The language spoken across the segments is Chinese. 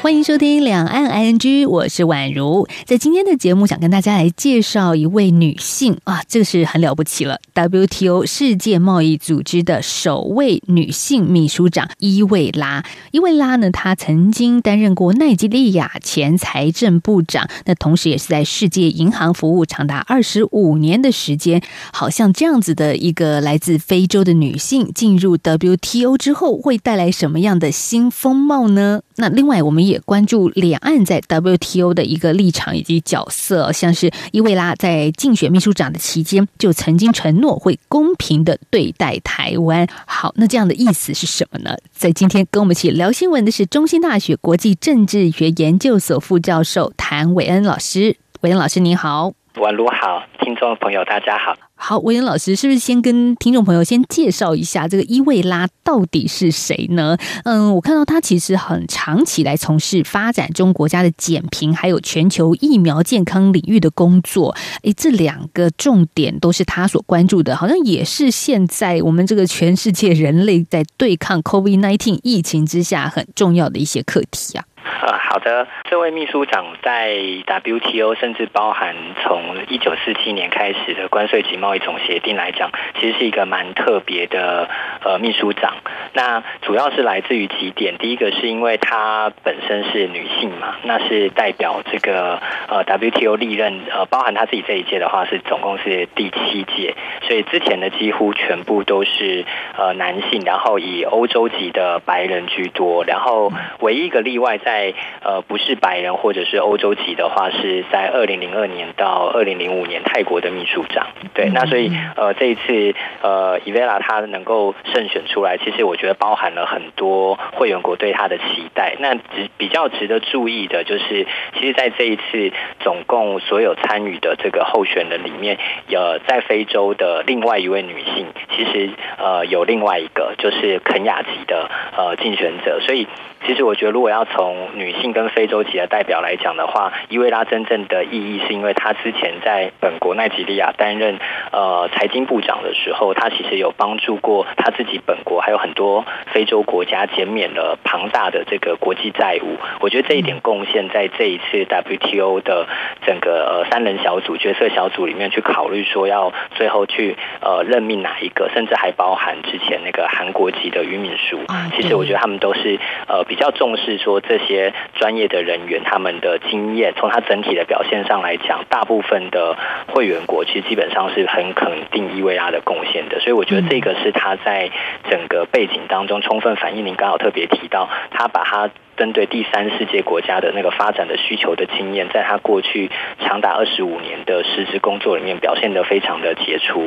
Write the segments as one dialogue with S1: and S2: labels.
S1: 欢迎收听《两岸 ING》，我是宛如。在今天的节目，想跟大家来介绍一位女性啊，这个是很了不起了。WTO 世界贸易组织的首位女性秘书长伊维拉。伊维拉呢，她曾经担任过奈及利亚前财政部长，那同时也是在世界银行服务长达二十五年的时间。好像这样子的一个来自非洲的女性进入 WTO 之后，会带来什么样的新风貌呢？那另外，我们也关注两岸在 WTO 的一个立场以及角色，像是伊维拉在竞选秘书长的期间就曾经承诺会公平的对待台湾。好，那这样的意思是什么呢？在今天跟我们一起聊新闻的是中兴大学国际政治学研究所副教授谭伟恩老师。伟恩老师您好，
S2: 宛如好，听众朋友大家好。
S1: 好，伟恩老师是不是先跟听众朋友先介绍一下这个伊维拉到底是谁呢？嗯，我看到他其实很长期来从事发展中国家的减贫，还有全球疫苗健康领域的工作。诶，这两个重点都是他所关注的，好像也是现在我们这个全世界人类在对抗 COVID-19 疫情之下很重要的一些课题啊。
S2: 呃，好的，这位秘书长在 WTO，甚至包含从一九四七年开始的关税及贸易总协定来讲，其实是一个蛮特别的呃秘书长。那主要是来自于几点，第一个是因为她本身是女性嘛，那是代表这个呃 WTO 历任呃包含她自己这一届的话是总共是第七届，所以之前的几乎全部都是呃男性，然后以欧洲籍的白人居多，然后唯一一个例外在。呃，不是白人或者是欧洲籍的话，是在二零零二年到二零零五年泰国的秘书长。对，那所以呃，这一次呃，伊卫拉他能够胜选出来，其实我觉得包含了很多会员国对他的期待。那值比较值得注意的就是，其实，在这一次总共所有参与的这个候选人里面，有在非洲的另外一位女性，其实呃有另外一个就是肯亚籍的呃竞选者，所以。其实我觉得，如果要从女性跟非洲籍的代表来讲的话，伊维拉真正的意义是因为她之前在本国奈及利亚担任呃财经部长的时候，他其实有帮助过他自己本国还有很多非洲国家减免了庞大的这个国际债务。我觉得这一点贡献在这一次 WTO 的整个呃三人小组决策小组里面去考虑说要最后去呃任命哪一个，甚至还包含之前那个韩国籍的俞敏书。其实我觉得他们都是呃。比较重视说这些专业的人员他们的经验，从他整体的表现上来讲，大部分的会员国其实基本上是很很肯定伊维拉的贡献的，所以我觉得这个是他在整个背景当中充分反映。您刚好特别提到，他把他。针对第三世界国家的那个发展的需求的经验，在他过去长达二十五年的实质工作里面表现得非常的杰出。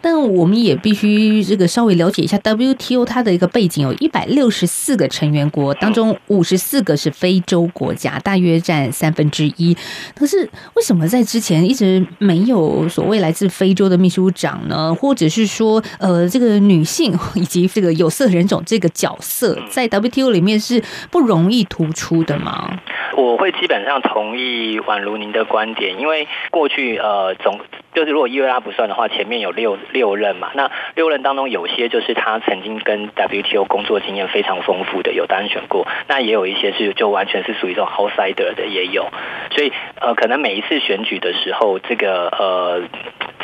S1: 但我们也必须这个稍微了解一下 WTO 它的一个背景，有一百六十四个成员国，当中五十四个是非洲国家，大约占三分之一。可是为什么在之前一直没有所谓来自非洲的秘书长呢？或者是说，呃，这个女性 以及这个有色人种这个角色在 WTO 里面是不容容易突出的？吗？
S2: 我会基本上同意宛如您的？观点，因为过去呃总就是如果伊卫拉不算的？话，前面有六六任嘛，那六任当中有些就是他曾经跟 WTO 工作经验非常丰富的，有当选过，那也有一些是就完全是属于这种 outsider 的？也有，所以呃可能每一次选举的？时候，这个呃。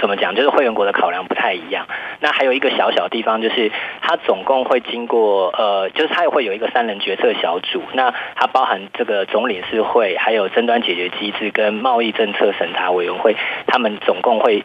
S2: 怎么讲？就是会员国的考量不太一样。那还有一个小小地方，就是它总共会经过呃，就是它也会有一个三人决策小组。那它包含这个总理事会，还有争端解决机制跟贸易政策审查委员会，他们总共会。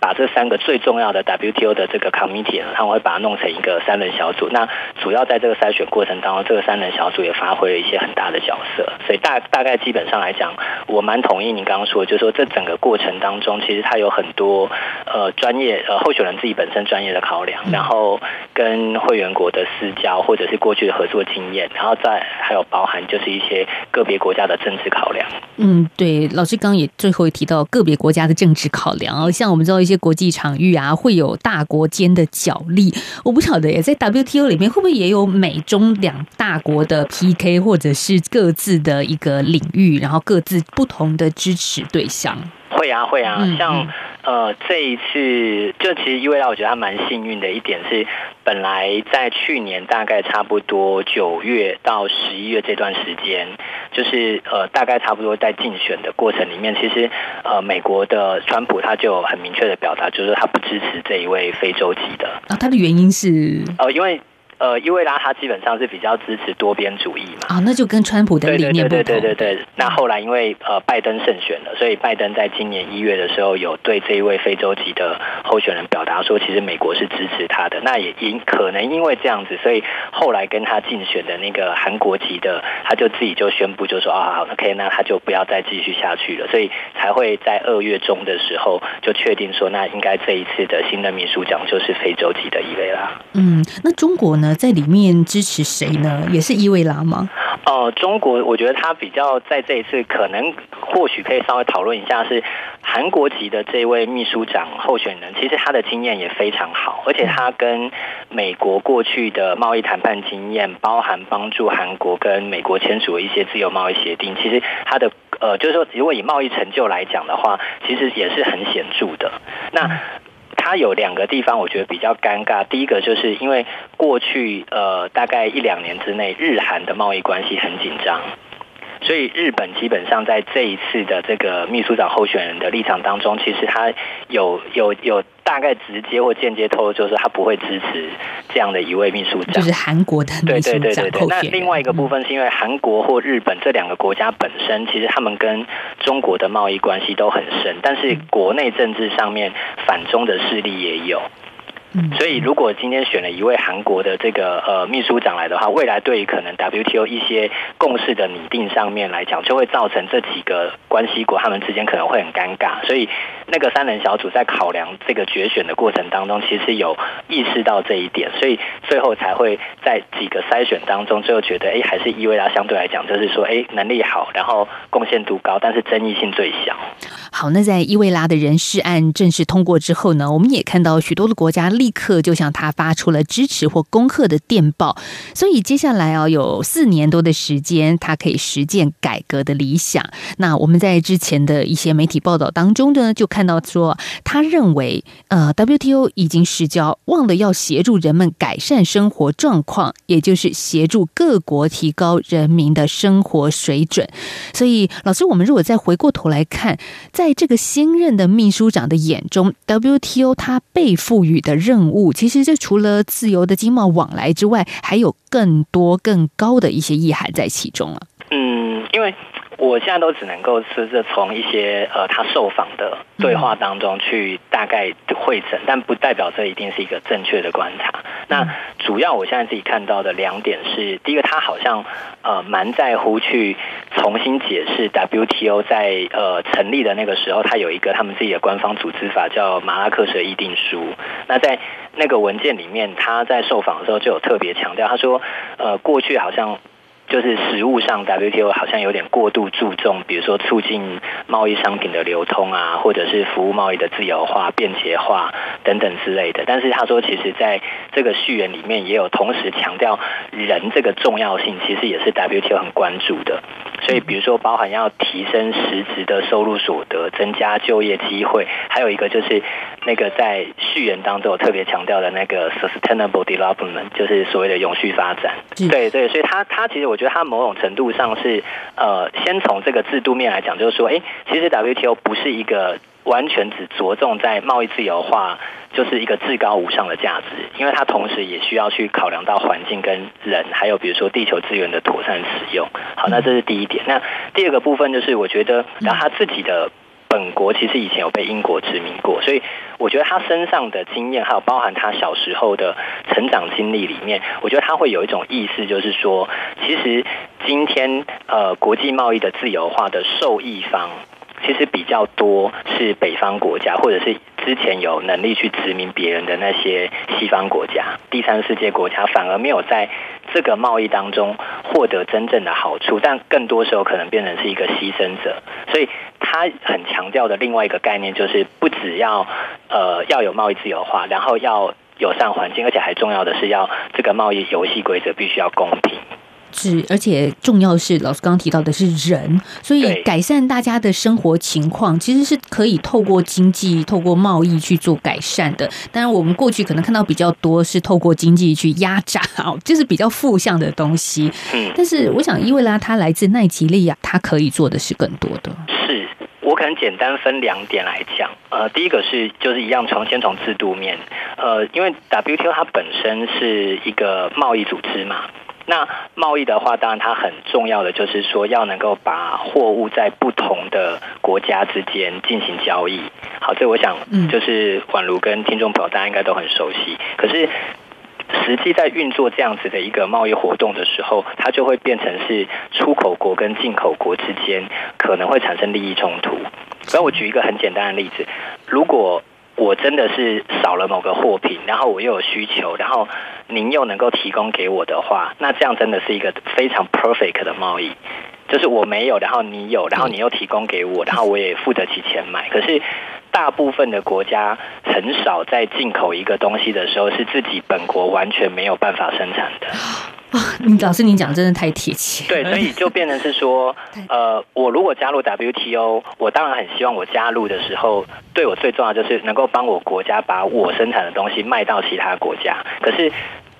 S2: 把这三个最重要的 WTO 的这个 committee 呢，他们会把它弄成一个三人小组。那主要在这个筛选过程当中，这个三人小组也发挥了一些很大的角色。所以大大概基本上来讲，我蛮同意您刚刚说，就是说这整个过程当中，其实它有很多呃专业呃候选人自己本身专业的考量，然后跟会员国的私交或者是过去的合作经验，然后再还有包含就是一些个别国家的政治考量。
S1: 嗯，对，老师刚刚也最后也提到个别国家的政治考量哦，像我们知道一些些国际场域啊，会有大国间的角力。我不晓得耶，在 WTO 里面会不会也有美中两大国的 PK，或者是各自的一个领域，然后各自不同的支持对象？
S2: 会啊，会啊，
S1: 嗯、
S2: 像。呃，这一次就其实因为我觉得他蛮幸运的一点是，本来在去年大概差不多九月到十一月这段时间，就是呃大概差不多在竞选的过程里面，其实呃美国的川普他就很明确的表达，就是他不支持这一位非洲籍的。
S1: 啊，他的原因是
S2: 呃因为。呃，伊维拉他基本上是比较支持多边主义嘛，
S1: 啊、哦，那就跟川普的理念不同。
S2: 对对对对对。那后来因为呃拜登胜选了，所以拜登在今年一月的时候有对这一位非洲籍的候选人表达说，其实美国是支持他的。那也因可能因为这样子，所以后来跟他竞选的那个韩国籍的，他就自己就宣布就说啊，OK，那他就不要再继续下去了，所以才会在二月中的时候就确定说，那应该这一次的新的秘书长就是非洲籍的伊维拉。
S1: 嗯，那中国呢，在里面支持谁呢？也是伊维拉吗？
S2: 哦、呃，中国，我觉得他比较在这一次可能或许可以稍微讨论一下，是韩国籍的这位秘书长候选人，其实他的经验也非常好，而且他跟美国过去的贸易谈判经验，包含帮助韩国跟美国签署了一些自由贸易协定，其实他的呃，就是说，如果以贸易成就来讲的话，其实也是很显著的。那。他有两个地方，我觉得比较尴尬。第一个就是因为过去呃大概一两年之内，日韩的贸易关系很紧张。所以日本基本上在这一次的这个秘书长候选人的立场当中，其实他有有有大概直接或间接透露，就是他不会支持这样的一位秘书长，
S1: 就是韩国的秘书长。
S2: 对对对对对。那另外一个部分是因为韩国或日本这两个国家本身，其实他们跟中国的贸易关系都很深，但是国内政治上面反中的势力也有。所以，如果今天选了一位韩国的这个呃秘书长来的话，未来对于可能 WTO 一些共识的拟定上面来讲，就会造成这几个关系国他们之间可能会很尴尬。所以，那个三人小组在考量这个决选的过程当中，其实有意识到这一点，所以最后才会在几个筛选当中，最后觉得哎，还是伊维拉相对来讲，就是说哎能力好，然后贡献度高，但是争议性最小。
S1: 好，那在伊维拉的人事案正式通过之后呢，我们也看到许多的国家。立刻就向他发出了支持或恭贺的电报，所以接下来啊，有四年多的时间，他可以实践改革的理想。那我们在之前的一些媒体报道当中呢，就看到说，他认为，呃，WTO 已经失焦，忘了要协助人们改善生活状况，也就是协助各国提高人民的生活水准。所以，老师，我们如果再回过头来看，在这个新任的秘书长的眼中，WTO 他被赋予的任任务其实，这除了自由的经贸往来之外，还有更多更高的一些意涵在其中了。
S2: 嗯，因为我现在都只能够是从一些呃他受访的对话当中去大概汇整，但不代表这一定是一个正确的观察。那主要我现在自己看到的两点是：第一个，他好像呃蛮在乎去重新解释 WTO 在呃成立的那个时候，他有一个他们自己的官方组织法叫马拉克什议定书。那在那个文件里面，他在受访的时候就有特别强调，他说呃过去好像。就是实物上，WTO 好像有点过度注重，比如说促进贸易商品的流通啊，或者是服务贸易的自由化、便捷化等等之类的。但是他说，其实在这个序言里面也有同时强调人这个重要性，其实也是 WTO 很关注的。所以，比如说包含要提升实质的收入所得、增加就业机会，还有一个就是那个在序言当中有特别强调的那个 sustainable development，就是所谓的永续发展。对对，所以他他其实我。我觉得它某种程度上是，呃，先从这个制度面来讲，就是说，哎，其实 WTO 不是一个完全只着重在贸易自由化，就是一个至高无上的价值，因为它同时也需要去考量到环境跟人，还有比如说地球资源的妥善使用。好，那这是第一点。那第二个部分就是，我觉得，然后他自己的。本国其实以前有被英国殖民过，所以我觉得他身上的经验，还有包含他小时候的成长经历里面，我觉得他会有一种意思，就是说，其实今天呃国际贸易的自由化的受益方，其实比较多是北方国家，或者是之前有能力去殖民别人的那些西方国家、第三世界国家，反而没有在这个贸易当中获得真正的好处，但更多时候可能变成是一个牺牲者。所以他很强调的另外一个概念就是，不只要呃要有贸易自由化，然后要友善环境，而且还重要的是要这个贸易游戏规则必须要公平。
S1: 是，而且重要是，老师刚刚提到的是人，所以改善大家的生活情况，其实是可以透过经济、透过贸易去做改善的。当然，我们过去可能看到比较多是透过经济去压榨，哦就是比较负向的东西。嗯，但是我想，伊维拉他来自奈及利亚，他可以做的是更多的。
S2: 是我可能简单分两点来讲。呃，第一个是就是一样从先从制度面，呃，因为 WTO 它本身是一个贸易组织嘛。那贸易的话，当然它很重要的就是说，要能够把货物在不同的国家之间进行交易。好，这我想就是宛如跟听众朋友大家应该都很熟悉。可是实际在运作这样子的一个贸易活动的时候，它就会变成是出口国跟进口国之间可能会产生利益冲突。所以我举一个很简单的例子，如果我真的是少了某个货品，然后我又有需求，然后您又能够提供给我的话，那这样真的是一个非常 perfect 的贸易，就是我没有，然后你有，然后你又提供给我，然后我也付得起钱买。可是大部分的国家很少在进口一个东西的时候，是自己本国完全没有办法生产的。
S1: 啊，你老师，你讲真的太贴切。
S2: 对，所以就变成是说，呃，我如果加入 WTO，我当然很希望我加入的时候，对我最重要就是能够帮我国家把我生产的东西卖到其他国家。可是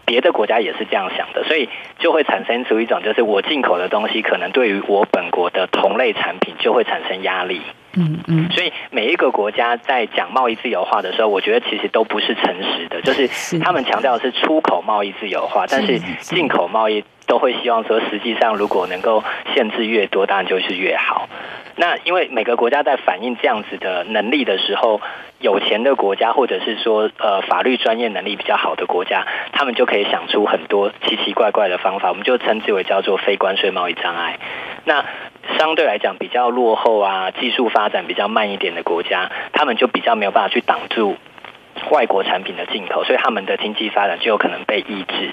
S2: 别的国家也是这样想的，所以就会产生出一种，就是我进口的东西可能对于我本国的同类产品就会产生压力。嗯嗯，所以每一个国家在讲贸易自由化的时候，我觉得其实都不是诚实的，就是他们强调的是出口贸易自由化，但是进口贸易都会希望说，实际上如果能够限制越多，当然就是越好。那因为每个国家在反映这样子的能力的时候，有钱的国家或者是说呃法律专业能力比较好的国家，他们就可以想出很多奇奇怪怪的方法，我们就称之为叫做非关税贸易障碍。那相对来讲比较落后啊，技术发展比较慢一点的国家，他们就比较没有办法去挡住外国产品的进口，所以他们的经济发展就有可能被抑制。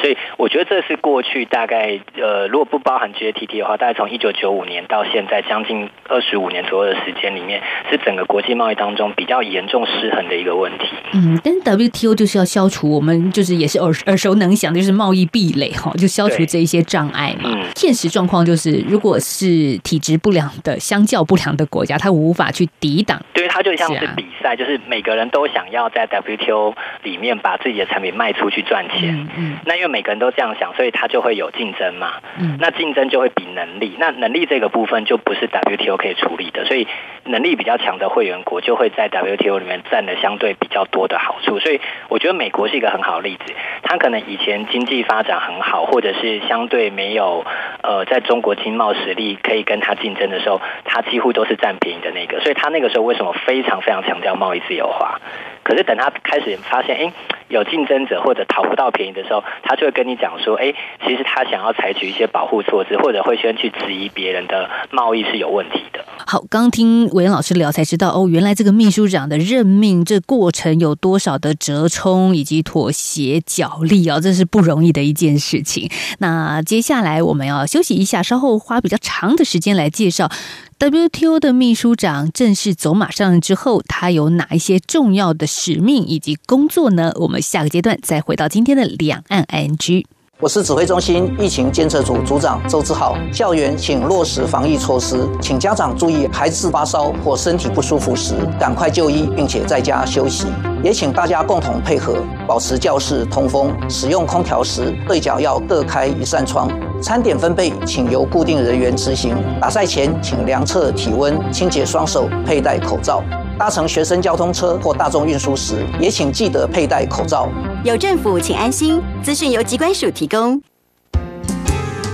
S2: 所以我觉得这是过去大概呃，如果不包含 GATT 的话，大概从一九九五年到现在将近二十五年左右的时间里面，是整个国际贸易当中比较严重失衡的一个问题。
S1: 嗯，但是 WTO 就是要消除我们就是也是耳耳熟能详的，就是贸易壁垒哈，就消除这一些障碍嘛。嗯，现实状况就是，如果是体质不良的、相较不良的国家，它无法去抵挡。
S2: 对，它就像是比赛，是啊，就是每个人都想要在 WTO 里面把自己的产品卖出去赚钱。嗯，嗯，那因为每个人都这样想，所以他就会有竞争嘛。嗯，那竞争就会比能力，那能力这个部分就不是 WTO 可以处理的，所以能力比较强的会员国就会在 WTO 里面占了相对比较多的好处。所以我觉得美国是一个很好的例子，他可能以前经济发展很好，或者是相对没有呃在中国经贸实力可以跟他竞争的时候，他几乎都是占便宜的那个。所以他那个时候为什么非常非常强调贸易自由化？可是等他开始发现，哎，有竞争者或者讨不到便宜的时候，他就会跟你讲说，哎，其实他想要采取一些保护措施，或者会先去质疑别人的贸易是有问题的。
S1: 好，刚听维恩老师聊才知道，哦，原来这个秘书长的任命这过程有多少的折冲以及妥协角力啊，这是不容易的一件事情。那接下来我们要休息一下，稍后花比较长的时间来介绍。WTO 的秘书长正式走马上任之后，他有哪一些重要的使命以及工作呢？我们下个阶段再回到今天的两岸 ING。
S3: 我是指挥中心疫情监测组组长周志浩。校园请落实防疫措施，请家长注意，孩子发烧或身体不舒服时，赶快就医，并且在家休息。也请大家共同配合，保持教室通风。使用空调时，对角要各开一扇窗。餐点分配，请由固定人员执行。打赛前，请量测体温，清洁双手，佩戴口罩。搭乘学生交通车或大众运输时，也请记得佩戴口罩。
S4: 有政府，请安心。资讯由机关署提供。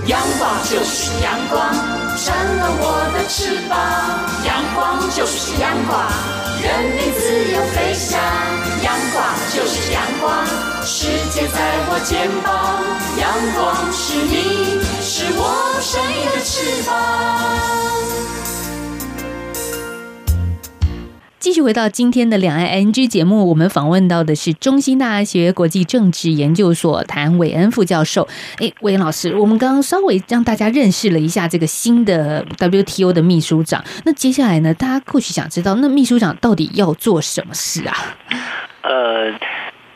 S5: 阳光就是阳光，成了我的翅膀。阳光就是阳光，任你自由飞翔。阳光就是阳光，世界在我肩膀。阳光是你，是我生命的翅膀。
S1: 继续回到今天的两岸 ING 节目，我们访问到的是中兴大学国际政治研究所谭伟恩副教授。哎，伟恩老师，我们刚刚稍微让大家认识了一下这个新的 WTO 的秘书长。那接下来呢，大家或许想知道，那秘书长到底要做什么事啊？
S2: 呃，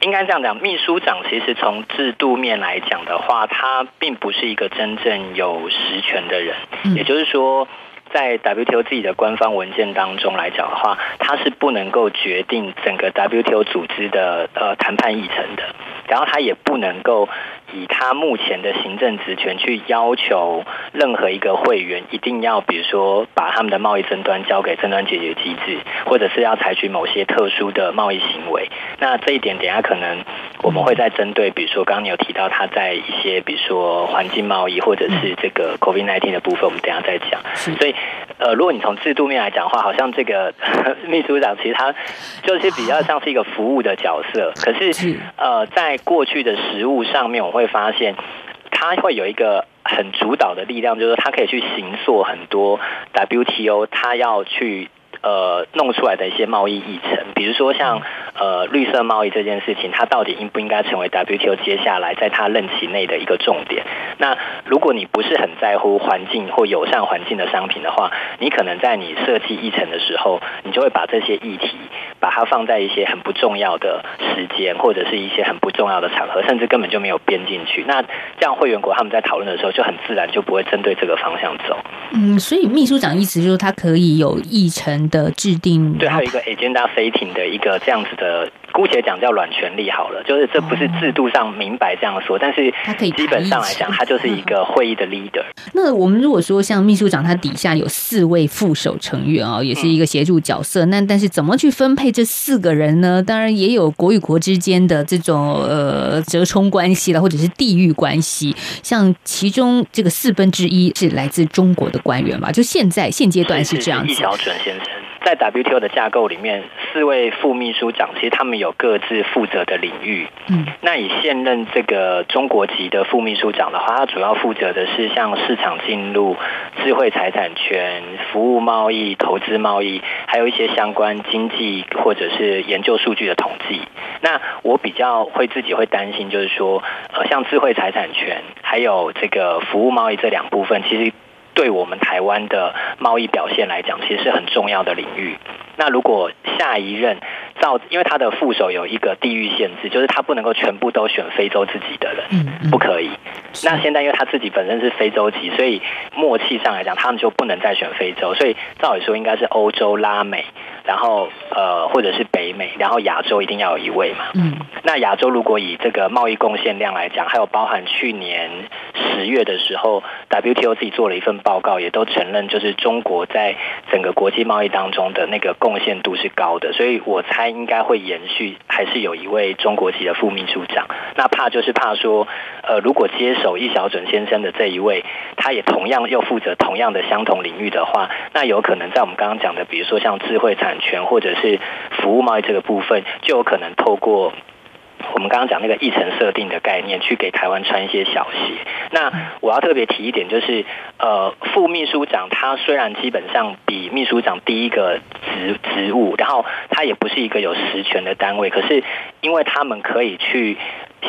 S2: 应该这样讲，秘书长其实从制度面来讲的话，他并不是一个真正有实权的人，嗯、也就是说。在 WTO 自己的官方文件当中来讲的话，它是不能够决定整个 WTO 组织的呃谈判议程的，然后它也不能够以他目前的行政职权去要求任何一个会员一定要，比如说把他们的贸易争端交给争端解决机制，或者是要采取某些特殊的贸易行为。那这一点，等下可能我们会再针对，比如说刚刚你有提到他在一些，比如说环境贸易或者是这个 COVID-19 的部分，我们等下再讲。所以，呃，如果你从制度面来讲的话，好像这个 秘书长其实他就是比较像是一个服务的角色。可是，呃，在过去的实务上面，我会发现他会有一个很主导的力量，就是他可以去行塑很多 WTO，他要去。呃，弄出来的一些贸易议程，比如说像呃绿色贸易这件事情，它到底应不应该成为 WTO 接下来在它任期内的一个重点？那如果你不是很在乎环境或友善环境的商品的话，你可能在你设计议程的时候，你就会把这些议题把它放在一些很不重要的时间，或者是一些很不重要的场合，甚至根本就没有编进去。那这样会员国他们在讨论的时候，就很自然就不会针对这个方向走。
S1: 嗯，所以秘书长意思就是他可以有议程的制定，
S2: 对，还有一个 agenda setting 的一个这样子的。姑且讲叫软权利好了，就是这不是制度上明白这样说，但是他可以基本上来讲，他就是一个会议的 leader。
S1: 那我们如果说像秘书长，他底下有四位副手成员啊，也是一个协助角色。那但是怎么去分配这四个人呢？当然也有国与国之间的这种呃折冲关系了，或者是地域关系。像其中这个四分之一是来自中国的官员吧？就现在现阶段是这样子。
S2: 易小准先生。在 WTO 的架构里面，四位副秘书长其实他们有各自负责的领域。嗯，那以现任这个中国籍的副秘书长的话，他主要负责的是像市场进入、智慧财产权、服务贸易、投资贸易，还有一些相关经济或者是研究数据的统计。那我比较会自己会担心，就是说，呃，像智慧财产权还有这个服务贸易这两部分，其实。对我们台湾的贸易表现来讲，其实是很重要的领域。那如果下一任照，因为他的副手有一个地域限制，就是他不能够全部都选非洲自己的人，不可以。那现在因为他自己本身是非洲籍，所以默契上来讲，他们就不能再选非洲。所以照理说应该是欧洲、拉美。然后呃，或者是北美，然后亚洲一定要有一位嘛。嗯。那亚洲如果以这个贸易贡献量来讲，还有包含去年十月的时候，WTO 自己做了一份报告，也都承认就是中国在整个国际贸易当中的那个贡献度是高的，所以我猜应该会延续，还是有一位中国籍的副秘书长。那怕就是怕说，呃，如果接手易小准先生的这一位，他也同样又负责同样的相同领域的话，那有可能在我们刚刚讲的，比如说像智慧产权或者是服务贸易这个部分，就有可能透过我们刚刚讲那个议程设定的概念，去给台湾穿一些小鞋。那我要特别提一点，就是呃，副秘书长他虽然基本上比秘书长低一个职职务，然后他也不是一个有实权的单位，可是因为他们可以去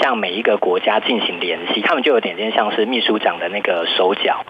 S2: 向每一个国家进行联系，他们就有点点像是秘书长的那个手脚。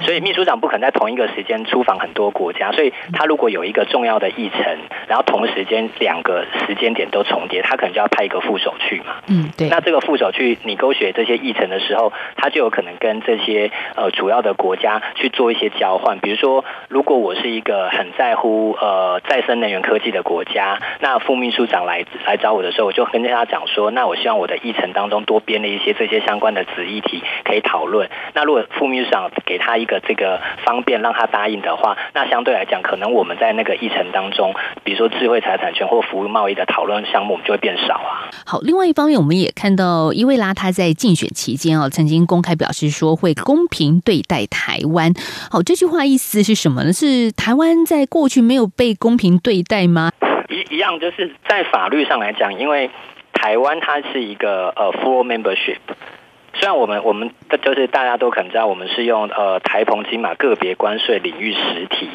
S2: 所以秘书长不可能在同一个时间出访很多国家，所以他如果有一个重要的议程，然后同时间两个时间点都重叠，他可能就要派一个副手去嘛。嗯，对。那这个副手去你勾选这些议程的时候，他就有可能跟这些呃主要的国家去做一些交换。比如说，如果我是一个很在乎呃再生能源科技的国家，那副秘书长来来找我的时候，我就跟他讲说，那我希望我的议程当中多编了一些这些相关的子议题可以讨论。那如果副秘书长给他一个这个方便让他答应的话，那相对来讲，可能我们在那个议程当中，比如说智慧财产权或服务贸易的讨论项目，我们就会变少啊。
S1: 好，另外一方面，我们也看到伊维拉他在竞选期间哦，曾经公开表示说会公平对待台湾。好，这句话意思是什么呢？是台湾在过去没有被公平对待吗？
S2: 一一样，就是在法律上来讲，因为台湾它是一个呃 full membership。虽然我们我们就是大家都可能知道，我们是用呃台澎金马个别关税领域实体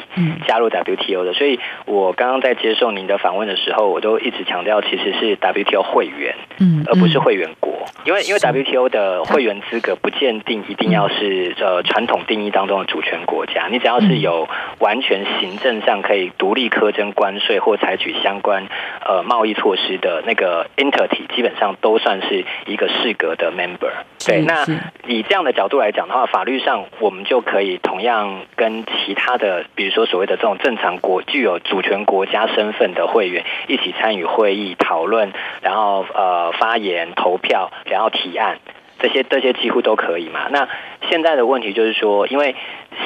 S2: 加入 WTO 的，所以我刚刚在接受您的访问的时候，我都一直强调，其实是 WTO 会员，嗯，而不是会员国，因为因为 WTO 的会员资格不鉴定一定要是呃传统定义当中的主权国家，你只要是有完全行政上可以独立苛征关税或采取相关呃贸易措施的那个 entity，基本上都算是一个适格的 member。对，那以这样的角度来讲的话，法律上我们就可以同样跟其他的，比如说所谓的这种正常国具有主权国家身份的会员一起参与会议讨论，然后呃发言、投票，然后提案，这些这些几乎都可以嘛。那现在的问题就是说，因为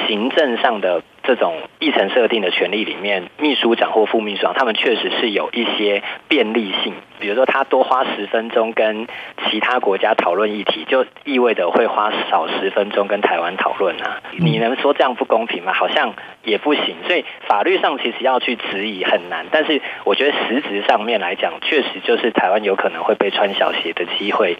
S2: 行政上的。这种议程设定的权利里面，秘书长或副秘书长，他们确实是有一些便利性。比如说，他多花十分钟跟其他国家讨论议题，就意味着会花少十分钟跟台湾讨论啊。你能说这样不公平吗？好像也不行。所以法律上其实要去质疑很难，但是我觉得实质上面来讲，确实就是台湾有可能会被穿小鞋的机会。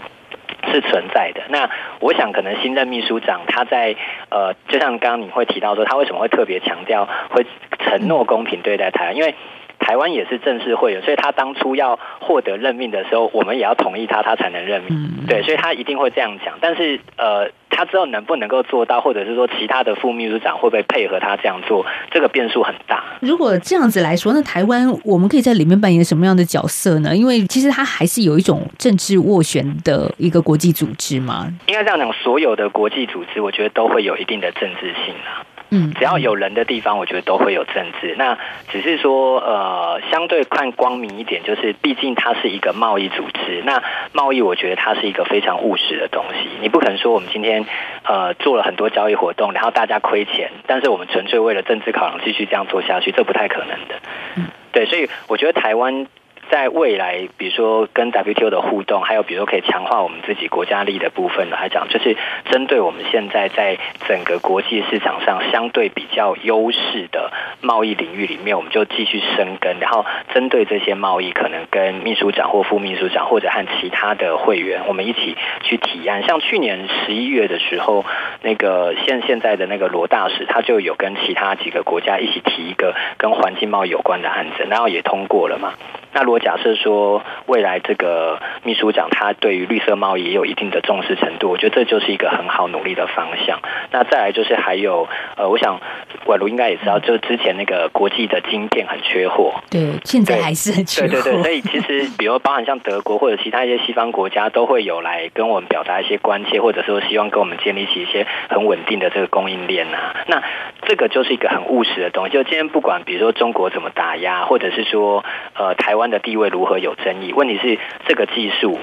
S2: 是存在的。那我想，可能新任秘书长他在呃，就像刚刚你会提到说，他为什么会特别强调会承诺公平对待台湾？因为台湾也是正式会员，所以他当初要获得任命的时候，我们也要同意他，他才能任命。对，所以他一定会这样讲。但是呃。他之后能不能够做到，或者是说其他的副秘书长会不会配合他这样做，这个变数很大。
S1: 如果这样子来说，那台湾我们可以在里面扮演什么样的角色呢？因为其实它还是有一种政治斡旋的一个国际组织嘛。
S2: 应该这样讲，所有的国际组织，我觉得都会有一定的政治性啊。嗯，只要有人的地方，我觉得都会有政治。那只是说，呃，相对看光明一点，就是毕竟它是一个贸易组织。那贸易，我觉得它是一个非常务实的东西。你不可能说我们今天呃做了很多交易活动，然后大家亏钱，但是我们纯粹为了政治考量继续这样做下去，这不太可能的。嗯，对，所以我觉得台湾。在未来，比如说跟 WTO 的互动，还有比如说可以强化我们自己国家力的部分来讲，就是针对我们现在在整个国际市场上相对比较优势的贸易领域里面，我们就继续深耕，然后针对这些贸易，可能跟秘书长或副秘书长，或者和其他的会员，我们一起去提案。像去年十一月的时候，那个现现在的那个罗大使，他就有跟其他几个国家一起提一个跟环境贸易有关的案子，然后也通过了嘛。那罗果假设说未来这个秘书长他对于绿色贸易也有一定的重视程度，我觉得这就是一个很好努力的方向。那再来就是还有呃，我想宛如应该也知道，就是之前那个国际的晶片很缺货，
S1: 对，现在还是很缺货。
S2: 对对对，所以其实 比如包含像德国或者其他一些西方国家都会有来跟我们表达一些关切，或者说希望跟我们建立起一些很稳定的这个供应链啊。那这个就是一个很务实的东西。就今天不管比如说中国怎么打压，或者是说呃台湾的地位如何有争议，问题是这个技术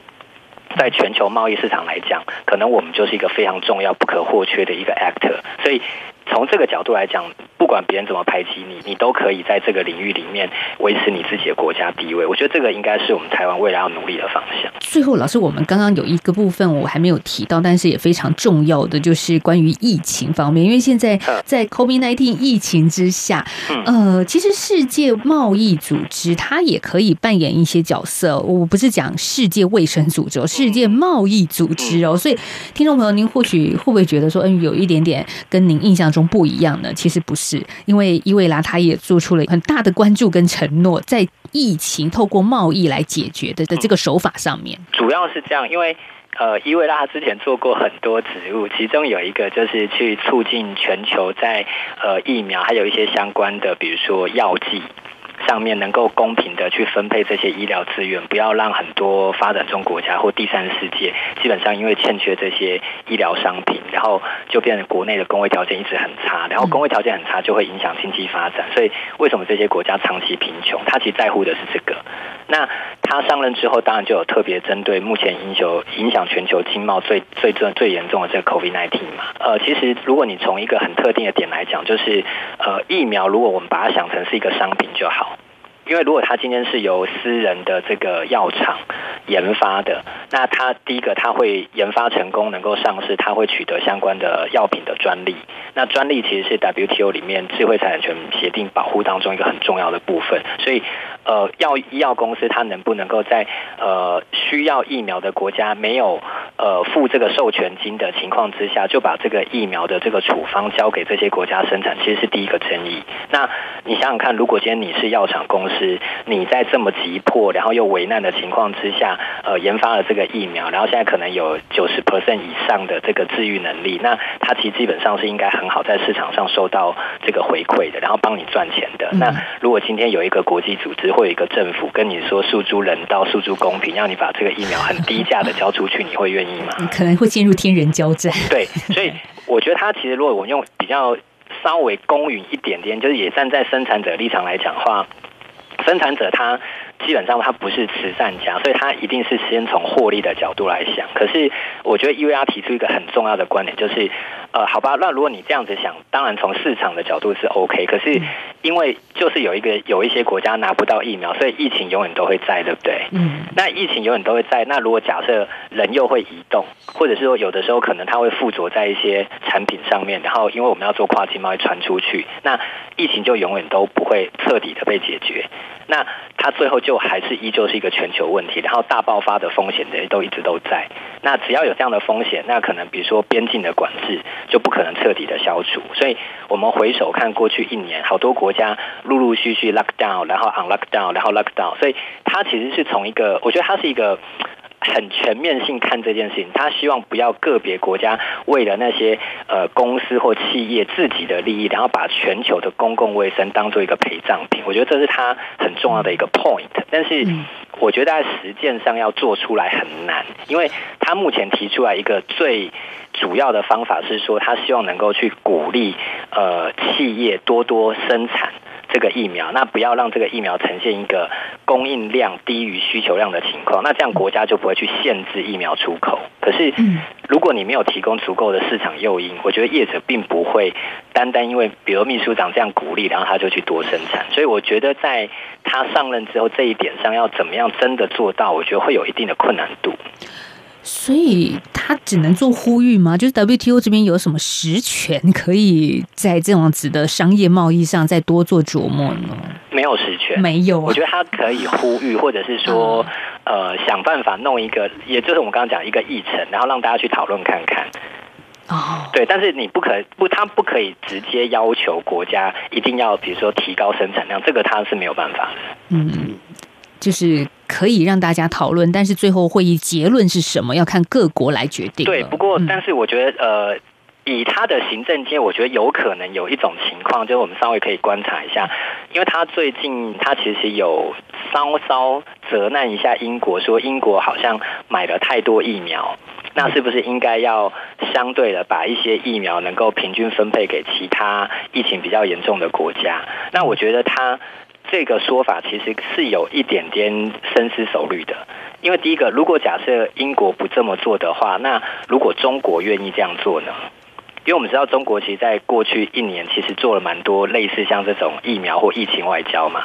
S2: 在全球贸易市场来讲，可能我们就是一个非常重要、不可或缺的一个 actor，所以。从这个角度来讲，不管别人怎么排挤你，你都可以在这个领域里面维持你自己的国家地位。我觉得这个应该是我们台湾未来要努力的方向。
S1: 最后，老师，我们刚刚有一个部分我还没有提到，但是也非常重要的，就是关于疫情方面。因为现在在 COVID-19 疫情之下，呃，其实世界贸易组织它也可以扮演一些角色。我不是讲世界卫生组织，世界贸易组织哦。所以，听众朋友，您或许会不会觉得说，嗯，有一点点跟您印象中不一样呢？其实不是，因为伊维拉他也做出了很大的关注跟承诺，在疫情透过贸易来解决的的这个手法上面，
S2: 主要是这样，因为呃，伊维拉他之前做过很多职务，其中有一个就是去促进全球在呃疫苗还有一些相关的，比如说药剂。上面能够公平的去分配这些医疗资源，不要让很多发展中国家或第三世界基本上因为欠缺这些医疗商品，然后就变成国内的工位条件一直很差，然后工位条件很差就会影响经济发展。所以为什么这些国家长期贫穷？他其实在乎的是这个。那他上任之后，当然就有特别针对目前影响影响全球经贸最最最最严重的这个 COVID-19 嘛。呃，其实如果你从一个很特定的点来讲，就是呃疫苗，如果我们把它想成是一个商品就好。因为如果他今天是由私人的这个药厂研发的。那他第一个他会研发成功，能够上市，他会取得相关的药品的专利。那专利其实是 WTO 里面智慧财产权协定保护当中一个很重要的部分。所以，呃，药医药公司它能不能够在呃需要疫苗的国家没有呃付这个授权金的情况之下，就把这个疫苗的这个处方交给这些国家生产，其实是第一个争议。那你想想看，如果今天你是药厂公司，你在这么急迫，然后又危难的情况之下，呃，研发了这个疫苗，然后现在可能有九十 percent 以上的这个治愈能力，那它其实基本上是应该很好在市场上收到这个回馈的，然后帮你赚钱的。那如果今天有一个国际组织或有一个政府跟你说诉诸人道、诉诸公平，让你把这个疫苗很低价的交出去，你会愿
S1: 可能会进入天人交战。
S2: 对，所以我觉得他其实如果我们用比较稍微公允一点点，就是也站在生产者立场来讲的话，生产者他。基本上他不是慈善家，所以他一定是先从获利的角度来想。可是我觉得，E U R 提出一个很重要的观点，就是呃，好吧，那如果你这样子想，当然从市场的角度是 OK。可是因为就是有一个有一些国家拿不到疫苗，所以疫情永远都会在，对不对？嗯。那疫情永远都会在。那如果假设人又会移动，或者是说有的时候可能它会附着在一些产品上面，然后因为我们要做跨境贸易传出去，那疫情就永远都不会彻底的被解决。那它最后就还是依旧是一个全球问题，然后大爆发的风险也都一直都在。那只要有这样的风险，那可能比如说边境的管制就不可能彻底的消除。所以我们回首看过去一年，好多国家陆陆续续 lock down，然后 unlock down，然后 lock down，所以它其实是从一个，我觉得它是一个。很全面性看这件事情，他希望不要个别国家为了那些呃公司或企业自己的利益，然后把全球的公共卫生当做一个陪葬品。我觉得这是他很重要的一个 point。但是我觉得在实践上要做出来很难，因为他目前提出来一个最主要的方法是说，他希望能够去鼓励呃企业多多生产。这个疫苗，那不要让这个疫苗呈现一个供应量低于需求量的情况，那这样国家就不会去限制疫苗出口。可是，如果你没有提供足够的市场诱因，我觉得业者并不会单单因为，比如秘书长这样鼓励，然后他就去多生产。所以，我觉得在他上任之后，这一点上要怎么样真的做到，我觉得会有一定的困难度。
S1: 所以他只能做呼吁吗？就是 WTO 这边有什么实权可以在这样子的商业贸易上再多做琢磨呢？
S2: 没有实权，
S1: 没有。
S2: 我觉得他可以呼吁，或者是说，呃，想办法弄一个，也就是我们刚刚讲一个议程，然后让大家去讨论看看。哦，对，但是你不可不，他不可以直接要求国家一定要，比如说提高生产量，这个他是没有办法的。嗯。
S1: 就是可以让大家讨论，但是最后会议结论是什么，要看各国来决定。
S2: 对，不过但是我觉得，呃，以他的行政界，我觉得有可能有一种情况，就是我们稍微可以观察一下，因为他最近他其实有稍稍责难一下英国，说英国好像买了太多疫苗，那是不是应该要相对的把一些疫苗能够平均分配给其他疫情比较严重的国家？那我觉得他。这个说法其实是有一点点深思熟虑的，因为第一个，如果假设英国不这么做的话，那如果中国愿意这样做呢？因为我们知道中国其实在过去一年其实做了蛮多类似像这种疫苗或疫情外交嘛。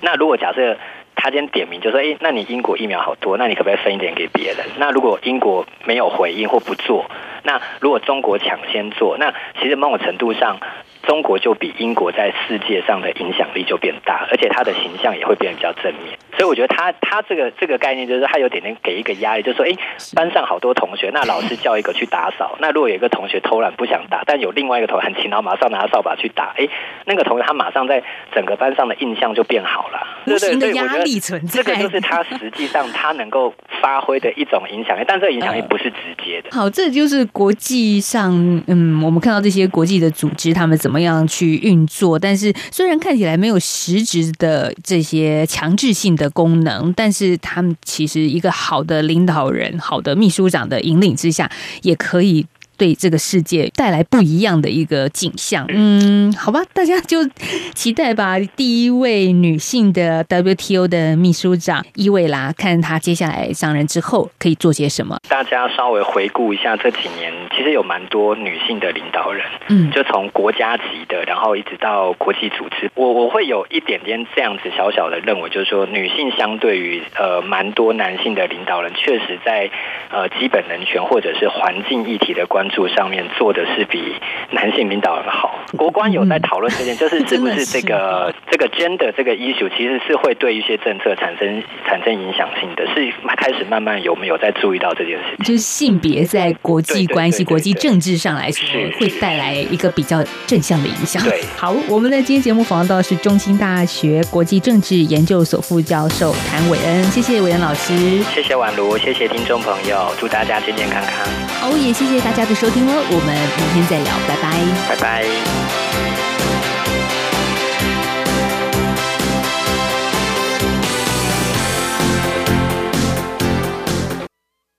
S2: 那如果假设他今天点名就说，诶，那你英国疫苗好多，那你可不可以分一点给别人？那如果英国没有回应或不做，那如果中国抢先做，那其实某种程度上。中国就比英国在世界上的影响力就变大，而且他的形象也会变得比较正面。所以我觉得他他这个这个概念就是他有点点给一个压力，就是说，哎，班上好多同学，那老师叫一个去打扫，那如果有一个同学偷懒不想打，但有另外一个同学很勤劳，马上拿扫把去打，哎，那个同学他马上在整个班上的印象就变好了。
S1: 无形的压力存在，
S2: 这个就是他实际上他能够发挥的一种影响力，但这个影响力不是直接的。
S1: 好，这就是国际上，嗯，我们看到这些国际的组织，他们怎么怎么样去运作？但是虽然看起来没有实质的这些强制性的功能，但是他们其实一个好的领导人、好的秘书长的引领之下，也可以。对这个世界带来不一样的一个景象。嗯，好吧，大家就期待吧。第一位女性的 WTO 的秘书长伊维拉，看她接下来上任之后可以做些什么。
S2: 大家稍微回顾一下这几年，其实有蛮多女性的领导人，
S1: 嗯，
S2: 就从国家级的，然后一直到国际组织，我我会有一点点这样子小小的认为，就是说女性相对于呃蛮多男性的领导人，确实在呃基本人权或者是环境议题的关注上面做的是比男性领导人好。国关有在讨论这件，就是是不是这个这个 gender 这个 issue 其实是会对一些政策产生产生影响性的，是开始慢慢有没有在注意到这件事情？
S1: 就是性别在国际关系、国际政治上来说，会带来一个比较正向的影响。
S2: 对，
S1: 好，我们的今天节目访问到是中兴大学国际政治研究所副教授谭伟恩，谢谢伟恩老师，
S2: 谢谢婉如，谢谢听众朋友，祝大家健健康康。
S1: 哦，也谢谢大家的收听哦，我们明天再聊，拜拜，
S2: 拜拜。